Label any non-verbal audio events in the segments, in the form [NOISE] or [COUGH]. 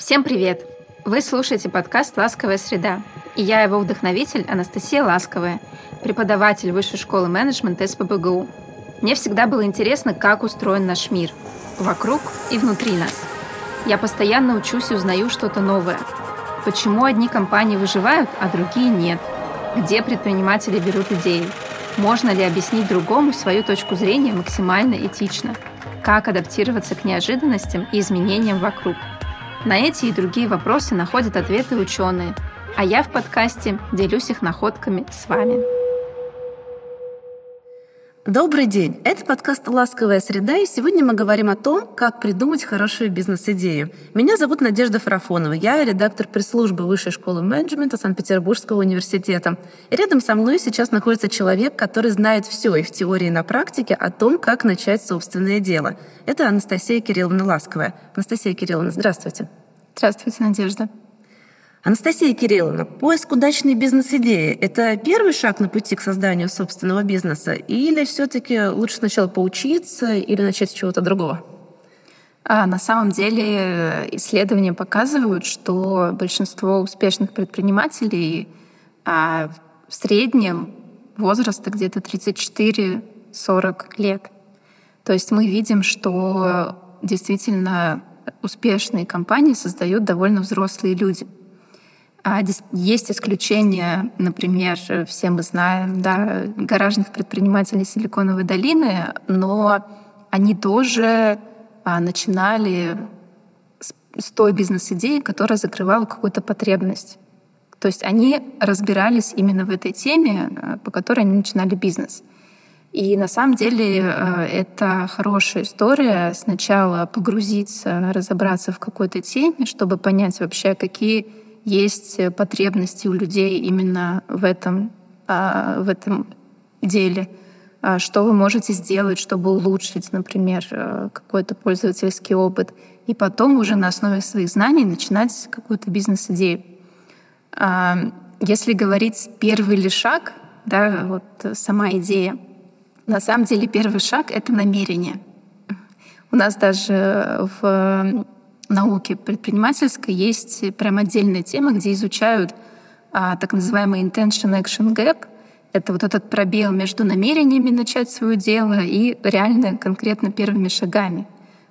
Всем привет! Вы слушаете подкаст «Ласковая среда», и я его вдохновитель Анастасия Ласковая, преподаватель Высшей школы менеджмента СПБГУ. Мне всегда было интересно, как устроен наш мир, вокруг и внутри нас. Я постоянно учусь и узнаю что-то новое. Почему одни компании выживают, а другие нет? Где предприниматели берут идеи? Можно ли объяснить другому свою точку зрения максимально этично? Как адаптироваться к неожиданностям и изменениям вокруг – на эти и другие вопросы находят ответы ученые, а я в подкасте делюсь их находками с вами. Добрый день! Это подкаст «Ласковая среда», и сегодня мы говорим о том, как придумать хорошую бизнес-идею. Меня зовут Надежда Фарафонова, я редактор пресс-службы Высшей школы менеджмента Санкт-Петербургского университета. И рядом со мной сейчас находится человек, который знает все и в теории, и на практике о том, как начать собственное дело. Это Анастасия Кирилловна Ласковая. Анастасия Кирилловна, здравствуйте. Здравствуйте, Надежда. Анастасия Кирилловна, поиск удачной бизнес-идеи – это первый шаг на пути к созданию собственного бизнеса? Или все таки лучше сначала поучиться или начать с чего-то другого? А на самом деле э, исследования показывают, что большинство успешных предпринимателей а, в среднем возраста где-то 34-40 лет. То есть мы видим, что действительно успешные компании создают довольно взрослые люди. А есть исключения, например, все мы знаем, да, гаражных предпринимателей Силиконовой долины, но они тоже а, начинали с, той бизнес-идеи, которая закрывала какую-то потребность. То есть они разбирались именно в этой теме, а, по которой они начинали бизнес. И на самом деле э, это хорошая история. Сначала погрузиться, разобраться в какой-то теме, чтобы понять вообще, какие есть потребности у людей именно в этом, а, в этом деле. А что вы можете сделать, чтобы улучшить, например, э, какой-то пользовательский опыт. И потом уже на основе своих знаний начинать какую-то бизнес-идею. А, если говорить первый ли шаг, да, вот сама идея — на самом деле первый шаг — это намерение. У нас даже в науке предпринимательской есть прям отдельная тема, где изучают а, так называемый intention action gap. Это вот этот пробел между намерениями начать свое дело и реально конкретно первыми шагами.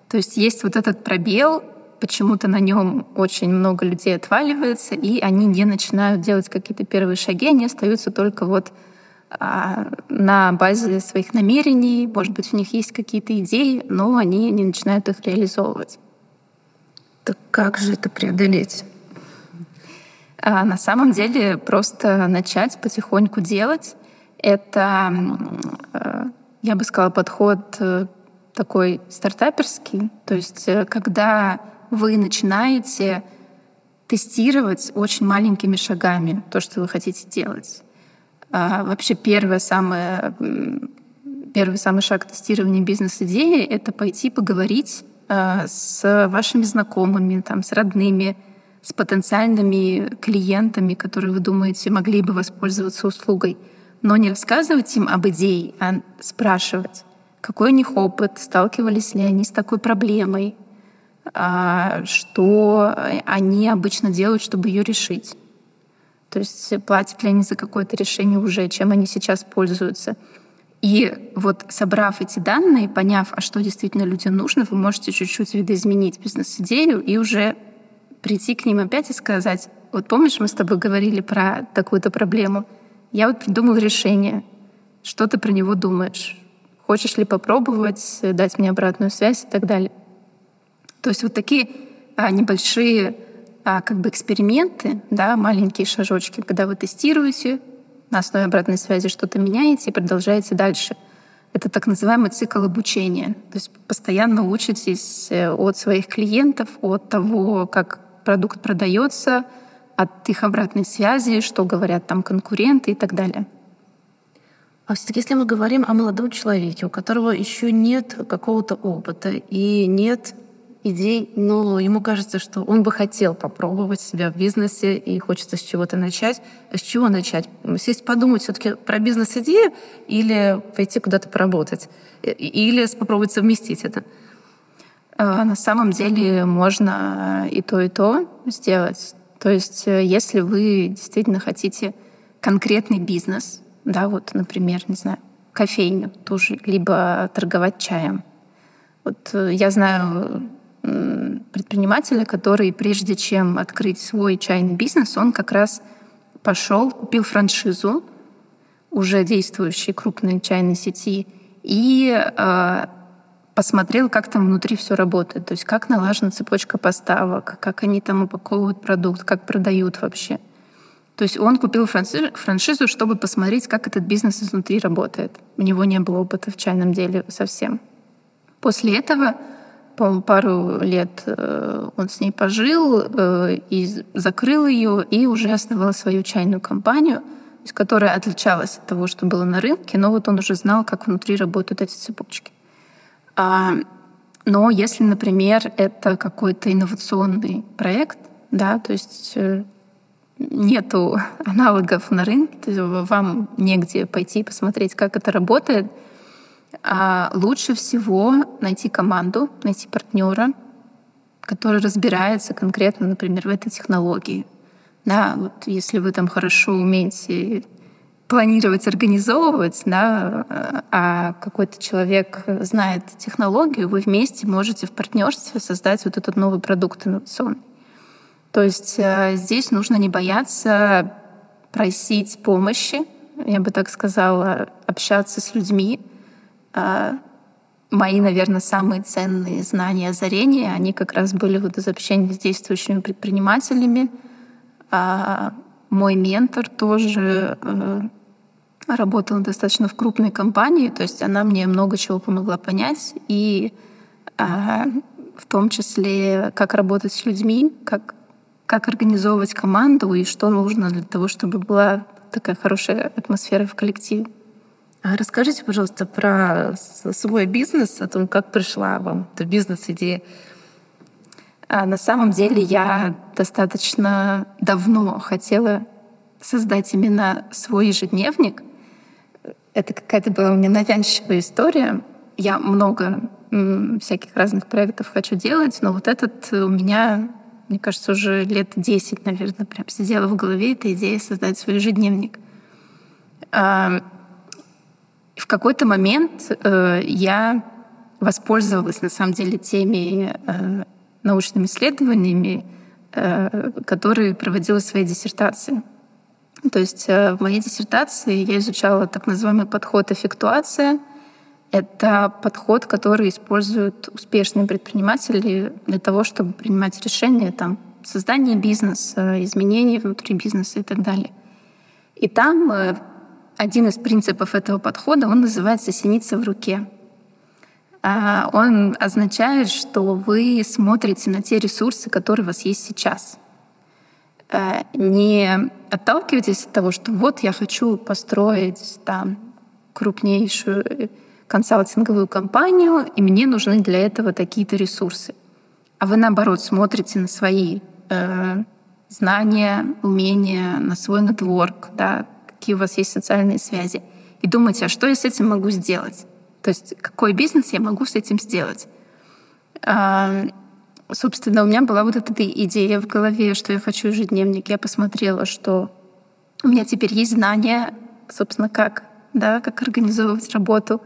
То есть есть вот этот пробел, почему-то на нем очень много людей отваливается, и они не начинают делать какие-то первые шаги, они остаются только вот а, на базе своих намерений, может быть, у них есть какие-то идеи, но они не начинают их реализовывать. Так как же это преодолеть? А на самом деле просто начать потихоньку делать. Это, э, я бы сказала, подход э, такой стартаперский. То есть э, когда вы начинаете тестировать очень маленькими шагами то, что вы хотите делать. А, вообще первое самое, первый самый шаг тестирования бизнес-идеи — это пойти поговорить с вашими знакомыми, там, с родными, с потенциальными клиентами, которые вы думаете могли бы воспользоваться услугой. Но не рассказывать им об идее, а спрашивать, какой у них опыт, сталкивались ли они с такой проблемой, а, что они обычно делают, чтобы ее решить. То есть платят ли они за какое-то решение уже, чем они сейчас пользуются. И вот собрав эти данные, поняв, а что действительно людям нужно, вы можете чуть-чуть видоизменить бизнес-идею и уже прийти к ним опять и сказать, вот помнишь, мы с тобой говорили про такую-то проблему? Я вот придумал решение. Что ты про него думаешь? Хочешь ли попробовать, дать мне обратную связь и так далее? То есть вот такие а, небольшие а, как бы эксперименты, да, маленькие шажочки, когда вы тестируете, на основе обратной связи что-то меняете и продолжаете дальше. Это так называемый цикл обучения. То есть постоянно учитесь э, от своих клиентов, от того, как продукт продается, от их обратной связи, что говорят там конкуренты и так далее. А все-таки, если мы говорим о молодом человеке, у которого еще нет какого-то опыта и нет идей, но ему кажется, что он бы хотел попробовать себя в бизнесе и хочется с чего-то начать. А с чего начать? Сесть подумать все таки про бизнес-идею или пойти куда-то поработать? Или попробовать совместить это? А, на самом деле можно и то, и то сделать. То есть э, если вы действительно хотите конкретный бизнес, да, вот, например, не знаю, кофейню тоже, либо торговать чаем. Вот э, я знаю предпринимателя, который прежде чем открыть свой чайный бизнес, он как раз пошел, купил франшизу уже действующей крупной чайной сети и э, посмотрел, как там внутри все работает, то есть как налажена цепочка поставок, как они там упаковывают продукт, как продают вообще. То есть он купил франшизу, чтобы посмотреть, как этот бизнес изнутри работает. У него не было опыта в чайном деле совсем. После этого, по пару лет э, он с ней пожил э, и закрыл ее, и уже основал свою чайную компанию, которая отличалась от того, что было на рынке, но вот он уже знал, как внутри работают эти цепочки. А, но если, например, это какой-то инновационный проект, да, то есть э, нету [LAUGHS] аналогов на рынке, вам негде пойти посмотреть, как это работает, а лучше всего найти команду, найти партнера, который разбирается конкретно, например, в этой технологии. Да, вот если вы там хорошо умеете планировать, организовывать, да, а какой-то человек знает технологию, вы вместе можете в партнерстве создать вот этот новый продукт инновационный. То есть э, здесь нужно не бояться просить помощи, я бы так сказала, общаться с людьми. Э, мои, наверное, самые ценные знания озарения, они как раз были вот из общения с действующими предпринимателями. А мой ментор тоже э, работала достаточно в крупной компании, то есть она мне много чего помогла понять, и а, в том числе, как работать с людьми, как, как организовывать команду и что нужно для того, чтобы была такая хорошая атмосфера в коллективе. А расскажите, пожалуйста, про свой бизнес, о том, как пришла вам эта бизнес-идея. А на самом деле я достаточно давно хотела создать именно свой ежедневник, это какая-то была у меня навязчивая история. Я много всяких разных проектов хочу делать, но вот этот у меня, мне кажется, уже лет 10, наверное, прям сидела в голове эта идея создать свой ежедневник. В какой-то момент э, я воспользовалась, на самом деле, теми э, научными исследованиями, э, которые проводила в своей диссертации. То есть э, в моей диссертации я изучала так называемый подход эффектуация. Это подход, который используют успешные предприниматели для того, чтобы принимать решения там, создания бизнеса, изменения внутри бизнеса и так далее. И там э, один из принципов этого подхода, он называется «синица в руке». А, он означает, что вы смотрите на те ресурсы, которые у вас есть сейчас — Э, не отталкивайтесь от того, что вот я хочу построить там крупнейшую консалтинговую компанию, и мне нужны для этого такие-то ресурсы. А вы, наоборот, смотрите на свои э, знания, умения, на свой нетворк, да, какие у вас есть социальные связи, и думаете, а что я с этим могу сделать? То есть какой бизнес я могу с этим сделать? А, собственно, у меня была вот эта идея в голове, что я хочу ежедневник. Я посмотрела, что у меня теперь есть знания, собственно, как, да, как организовывать работу.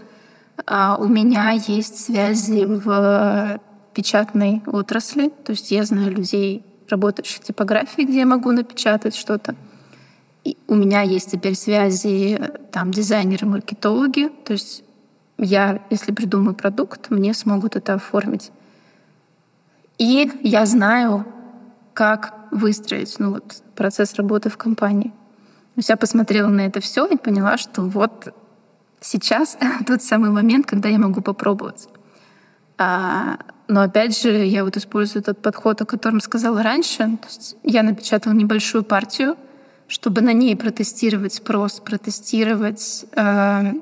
А у меня есть связи в печатной отрасли, то есть я знаю людей, работающих в типографии, где я могу напечатать что-то. И у меня есть теперь связи там дизайнеры, маркетологи, то есть я, если придумаю продукт, мне смогут это оформить. И я знаю, как выстроить ну, вот, процесс работы в компании. То есть я посмотрела на это все и поняла, что вот сейчас [LAUGHS] тот самый момент, когда я могу попробовать. А, но опять же, я вот использую этот подход, о котором сказала раньше. Я напечатала небольшую партию, чтобы на ней протестировать спрос, протестировать э,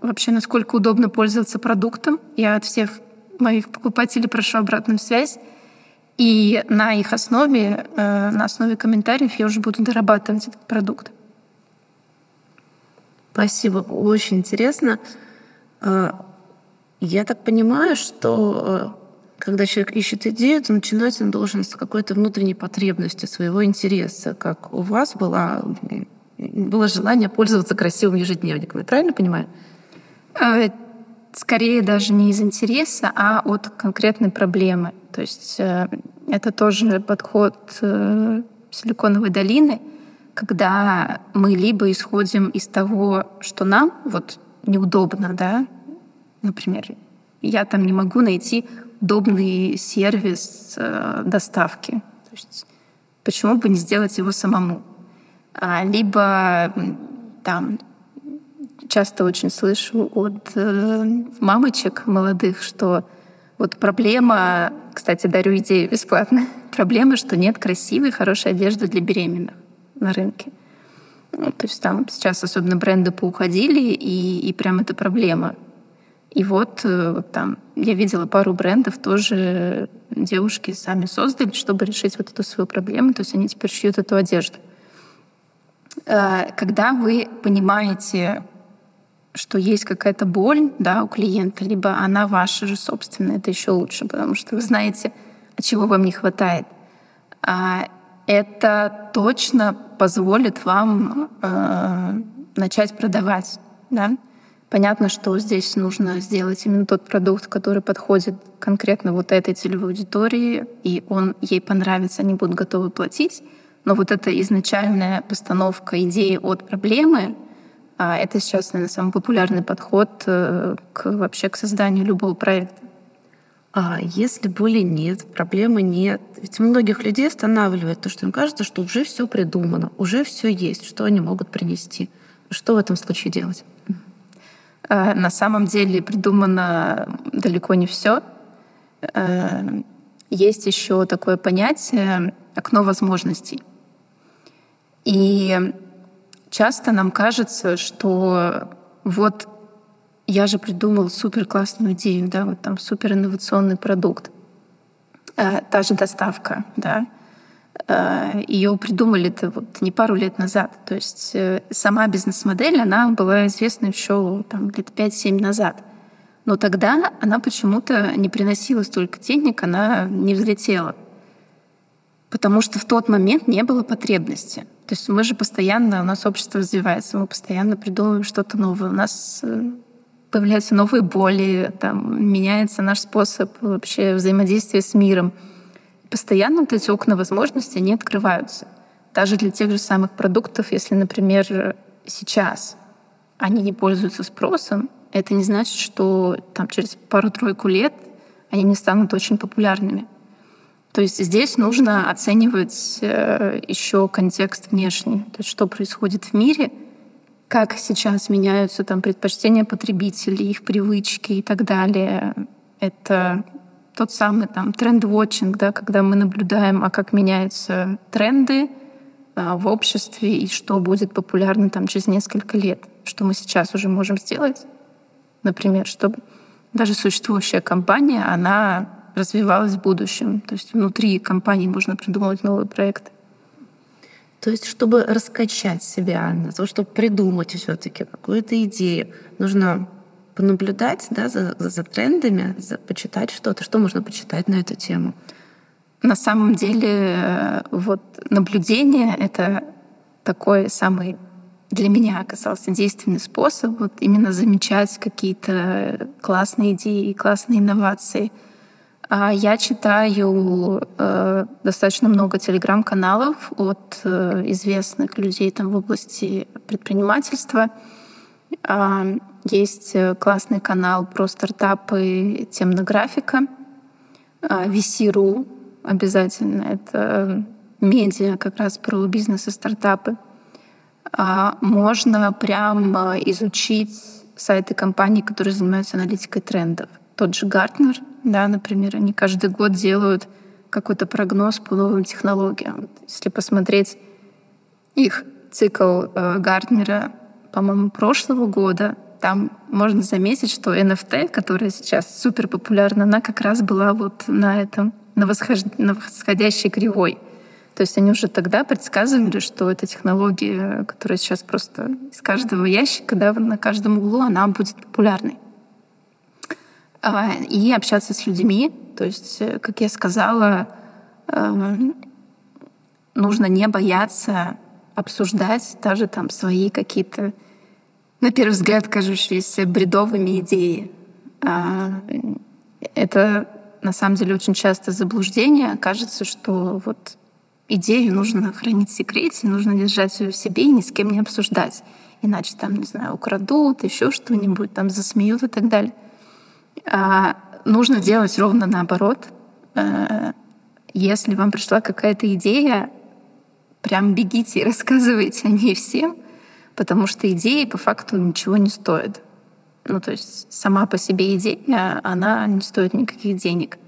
вообще, насколько удобно пользоваться продуктом. Я от всех моих покупателей прошу обратную связь. И на их основе, э, на основе комментариев я уже буду дорабатывать этот продукт. Спасибо, очень интересно. Э, я так понимаю, что когда человек ищет идею, то начинать он должен с какой-то внутренней потребности, своего интереса, как у вас была, было желание пользоваться красивым ежедневником. Я правильно понимаю? Э, скорее даже не из интереса, а от конкретной проблемы. То есть э, это тоже подход э, Силиконовой долины, когда мы либо исходим из того, что нам вот неудобно, да, например, я там не могу найти удобный сервис э, доставки. То есть почему бы не сделать его самому? А, либо там часто очень слышу от э, мамочек молодых, что вот проблема, кстати, дарю идею бесплатно, [LAUGHS] проблема, что нет красивой, хорошей одежды для беременных на рынке. Ну, то есть там сейчас особенно бренды поуходили, и, и прям это проблема. И вот, э, вот там я видела пару брендов, тоже девушки сами создали, чтобы решить вот эту свою проблему. То есть они теперь шьют эту одежду. Э, когда вы понимаете, что есть какая-то боль да, у клиента, либо она ваша же собственная, это еще лучше, потому что вы знаете, а чего вам не хватает. А это точно позволит вам э, начать продавать. Да? Понятно, что здесь нужно сделать именно тот продукт, который подходит конкретно вот этой целевой аудитории, и он ей понравится, они будут готовы платить. Но вот эта изначальная постановка идеи от проблемы, а, это сейчас, наверное, самый популярный подход э, к, вообще к созданию любого проекта. А если боли нет, проблемы нет, ведь многих людей останавливает то, что им кажется, что уже все придумано, уже все есть, что они могут принести. Что в этом случае делать? Э, на самом деле придумано далеко не все. Э, есть еще такое понятие окно возможностей. И часто нам кажется, что вот я же придумал супер классную идею, да, вот там супер инновационный продукт, э, та же доставка, да, Ее придумали это вот не пару лет назад. То есть э, сама бизнес-модель, она была известна еще там, лет 5-7 назад. Но тогда она почему-то не приносила столько денег, она не взлетела. Потому что в тот момент не было потребности. То есть мы же постоянно, у нас общество развивается, мы постоянно придумываем что-то новое. У нас э, появляются новые боли, там, меняется наш способ вообще взаимодействия с миром постоянно вот эти окна возможностей, не открываются. Даже для тех же самых продуктов, если, например, сейчас они не пользуются спросом, это не значит, что там, через пару-тройку лет они не станут очень популярными. То есть здесь нужно оценивать э, еще контекст внешний, то есть что происходит в мире, как сейчас меняются там предпочтения потребителей, их привычки и так далее. Это тот самый там тренд-вотчинг, да, когда мы наблюдаем, а как меняются тренды а, в обществе и что будет популярно там через несколько лет, что мы сейчас уже можем сделать, например, чтобы даже существующая компания, она развивалась в будущем. То есть внутри компании можно придумывать новые проекты. То есть, чтобы раскачать себя, на то, чтобы придумать все-таки какую-то идею, нужно понаблюдать да, за, за, за трендами, за, почитать что-то. Что можно почитать на эту тему? На самом деле, э, вот наблюдение — это такой самый для меня оказался действенный способ вот именно замечать какие-то классные идеи, классные инновации. А я читаю э, достаточно много телеграм-каналов от э, известных людей там в области предпринимательства. Есть э, классный канал про стартапы темнографика. VC.ru а, обязательно. Это медиа как раз про бизнес и стартапы. А, можно прямо изучить сайты компаний, которые занимаются аналитикой трендов. Тот же Гартнер, да, например, они каждый год делают какой-то прогноз по новым технологиям. Если посмотреть их цикл э, Гартнера, по-моему, прошлого года, там можно заметить, что NFT, которая сейчас супер популярна, она как раз была вот на этом, на, восхож... на восходящей кривой. То есть они уже тогда предсказывали, что эта технология, которая сейчас просто из каждого ящика, да, на каждом углу, она будет популярной. а, и общаться с людьми. То есть, э, как я сказала, эм, нужно не бояться обсуждать даже там свои какие-то, на первый взгляд, кажущиеся бредовыми идеи. А, это на самом деле очень часто заблуждение. Кажется, что вот идею нужно хранить в секрете, нужно держать ее в себе и ни с кем не обсуждать. Иначе там, не знаю, украдут, еще что-нибудь, там засмеют и так далее. А нужно делать ровно наоборот. А, если вам пришла какая-то идея, прям бегите и [LAUGHS] рассказывайте о ней всем, потому что идеи по факту ничего не стоят. Ну, то есть сама по себе идея, она не стоит никаких денег.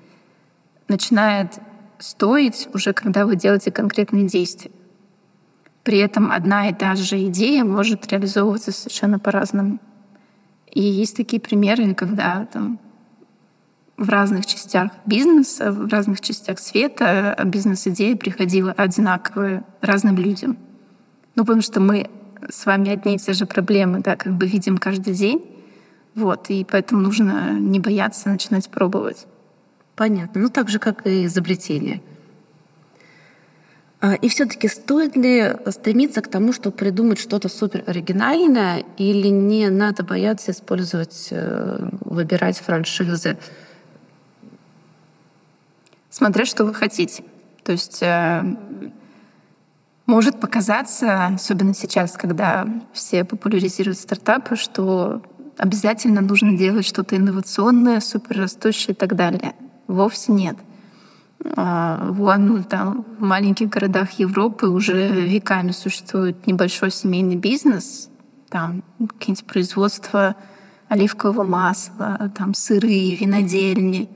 Начинает стоить уже, когда вы делаете конкретные действия. При этом одна и та же идея может реализовываться совершенно по-разному. И есть такие примеры, когда там в разных частях бизнеса, в разных частях света бизнес-идея приходила одинаковая разным людям. Ну, потому что мы с вами одни и те же проблемы, да, как бы видим каждый день. Вот, и поэтому нужно не бояться начинать пробовать. Понятно. Ну, так же, как и изобретение. А, и все-таки стоит ли стремиться к тому, чтобы придумать что-то супер оригинальное, или не надо бояться использовать, э, выбирать франшизы? Смотря что вы хотите. То есть э, может показаться, особенно сейчас, когда все популяризируют стартапы, что обязательно нужно делать что-то инновационное, суперрастущее и так далее. Вовсе нет. А, вон ну, там в маленьких городах Европы уже веками существует небольшой семейный бизнес, там какие-нибудь производства оливкового масла, там сыры, винодельни.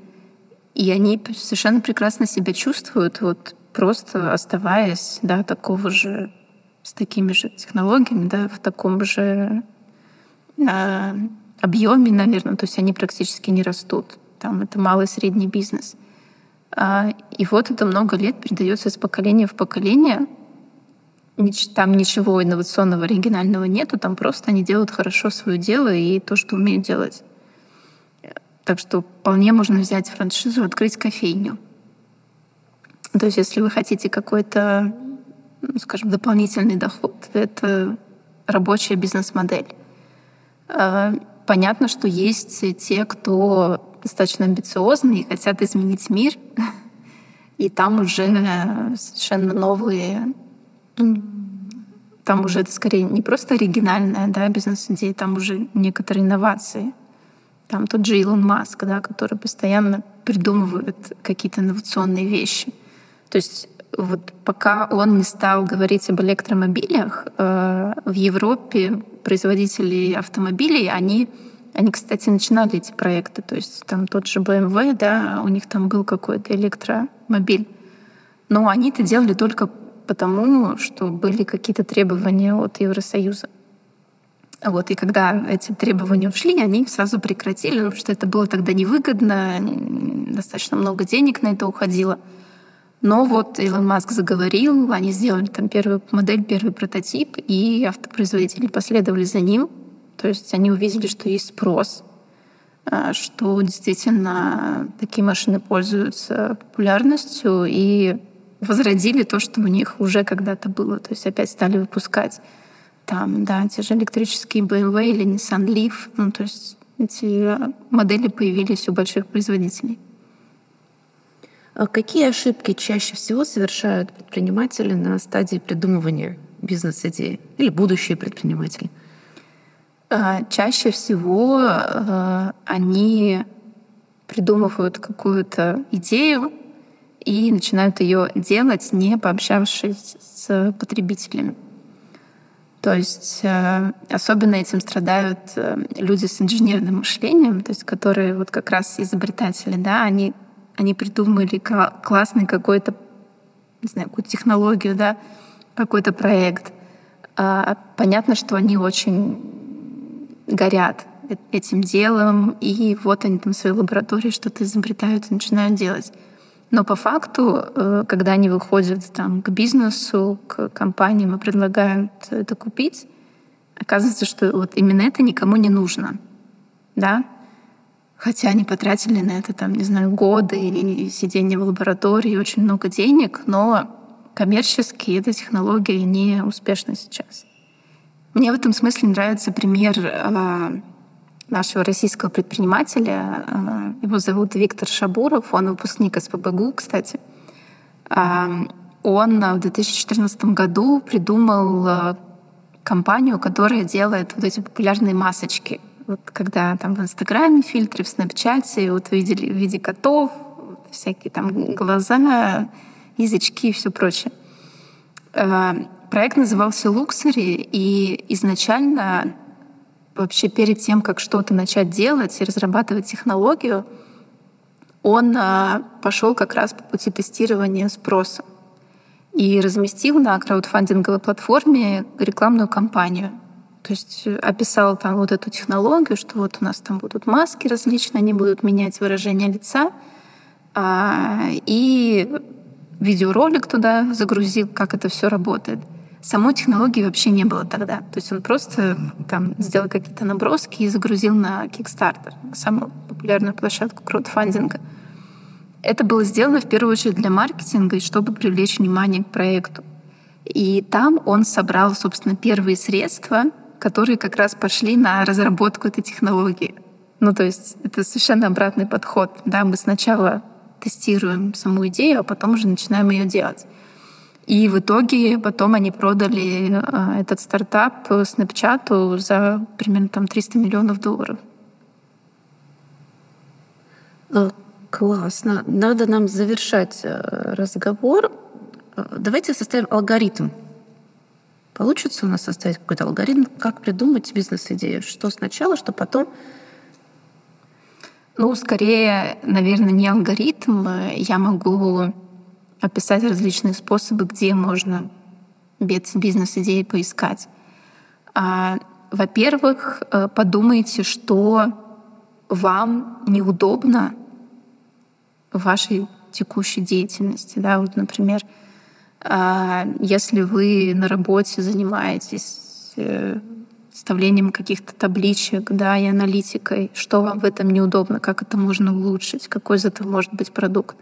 И они совершенно прекрасно себя чувствуют, вот просто оставаясь, да, такого же, с такими же технологиями, да, в таком же э, объеме, наверное, то есть они практически не растут. Там это малый средний бизнес. А, и вот это много лет передается из поколения в поколение. Там ничего инновационного, оригинального нету, там просто они делают хорошо свое дело и то, что умеют делать. Так что вполне можно взять франшизу, открыть кофейню. То есть если вы хотите какой-то, ну, скажем, дополнительный доход, это рабочая бизнес-модель. А, понятно, что есть те, кто достаточно амбициозны и хотят изменить мир. И там уже совершенно новые там уже это скорее не просто оригинальная да, бизнес-идея, там уже некоторые инновации. Там тот же Илон Маск, да, который постоянно придумывает какие-то инновационные вещи. То есть вот пока он не стал говорить об электромобилях, э, в Европе производители автомобилей, они они, кстати, начинали эти проекты, то есть там тот же BMW, да, у них там был какой-то электромобиль. Но они это делали только потому, что были какие-то требования от Евросоюза. Вот, и когда эти требования ушли, они сразу прекратили, потому что это было тогда невыгодно, достаточно много денег на это уходило. Но вот Илон Маск заговорил, они сделали там первую модель, первый прототип, и автопроизводители последовали за ним. То есть они увидели, что есть спрос, а, что действительно такие машины пользуются популярностью и возродили то, что у них уже когда-то было. То есть опять стали выпускать там, да, те же электрические BMW или Nissan Leaf. Ну, то есть эти модели появились у больших производителей. А какие ошибки чаще всего совершают предприниматели на стадии придумывания бизнес-идеи или будущие предприниматели? А, чаще всего а, они придумывают какую-то идею и начинают ее делать, не пообщавшись с потребителями. То есть особенно этим страдают люди с инженерным мышлением, то есть которые вот как раз изобретатели, да, они, они придумали классный какой-то, не знаю, какую-то технологию, да, какой-то проект. Понятно, что они очень горят этим делом, и вот они там в своей лаборатории что-то изобретают и начинают делать. Но по факту, э, когда они выходят там, к бизнесу, к компаниям и предлагают это купить, оказывается, что вот именно это никому не нужно. Да? Хотя они потратили на это, там, не знаю, годы или сидение в лаборатории, очень много денег, но коммерчески эта технология не успешна сейчас. Мне в этом смысле нравится пример э, нашего российского предпринимателя. Э, его зовут Виктор Шабуров, он выпускник СПБГУ, кстати. Э, он в 2014 году придумал компанию, которая делает вот эти популярные масочки — вот когда там в Инстаграме фильтры, в Снапчате, вот видели в виде котов, всякие там глаза, язычки и все прочее. Э, проект назывался «Луксери», и изначально вообще перед тем, как что-то начать делать и разрабатывать технологию, он э, пошел как раз по пути тестирования спроса и разместил на краудфандинговой платформе рекламную кампанию — то есть э, описал там вот эту технологию, что вот у нас там будут маски различные, они будут менять выражение лица. А, и видеоролик туда загрузил, как это все работает. Самой технологии вообще не было тогда. То есть он просто там сделал какие-то наброски и загрузил на Kickstarter, самую популярную площадку краудфандинга. Это было сделано в первую очередь для маркетинга и чтобы привлечь внимание к проекту. И там он собрал, собственно, первые средства — которые как раз пошли на разработку этой технологии. Ну, то есть это совершенно обратный подход. Да, мы сначала тестируем саму идею, а потом уже начинаем ее делать. И в итоге потом они продали э, этот стартап Snapchat за примерно там 300 миллионов долларов. Классно. Надо нам завершать э, разговор. Э, давайте составим алгоритм Получится у нас составить какой-то алгоритм, как придумать бизнес-идею? Что сначала, что потом? Ну, скорее, наверное, не алгоритм. Я могу описать различные способы, где можно бизнес-идеи поискать. А, во-первых, э, подумайте, что вам неудобно в вашей текущей деятельности. Да? Вот, например, если вы на работе занимаетесь э, составлением каких-то табличек, да, и аналитикой, что вам в этом неудобно, как это можно улучшить, какой из этого может быть продукт.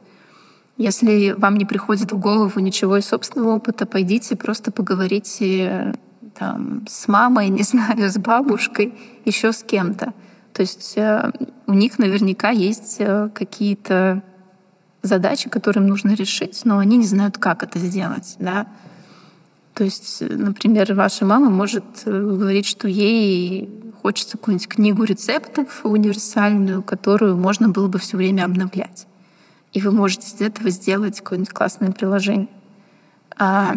Если вам не приходит в голову ничего из собственного опыта, пойдите просто поговорите там, с мамой, [LAUGHS] не знаю, с бабушкой, еще с кем-то. То есть э, у них наверняка есть э, какие-то задачи, которые им нужно решить, но они не знают, как это сделать. Да? То есть, например, ваша мама может э, говорить, что ей хочется какую-нибудь книгу рецептов универсальную, которую можно было бы все время обновлять. И вы можете из этого сделать какое-нибудь классное приложение. А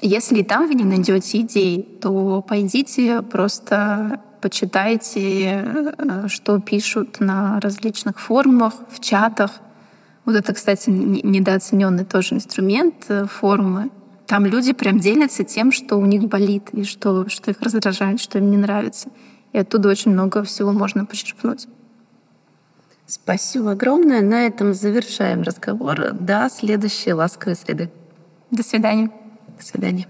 если и там вы не найдете идей, то пойдите просто почитайте, э, что пишут на различных форумах, в чатах, вот это, кстати, недооцененный тоже инструмент э, форумы. Там люди прям делятся тем, что у них болит, и что, что их раздражает, что им не нравится. И оттуда очень много всего можно почерпнуть. Спасибо огромное. На этом завершаем разговор. До следующей ласковой среды. До свидания. До свидания.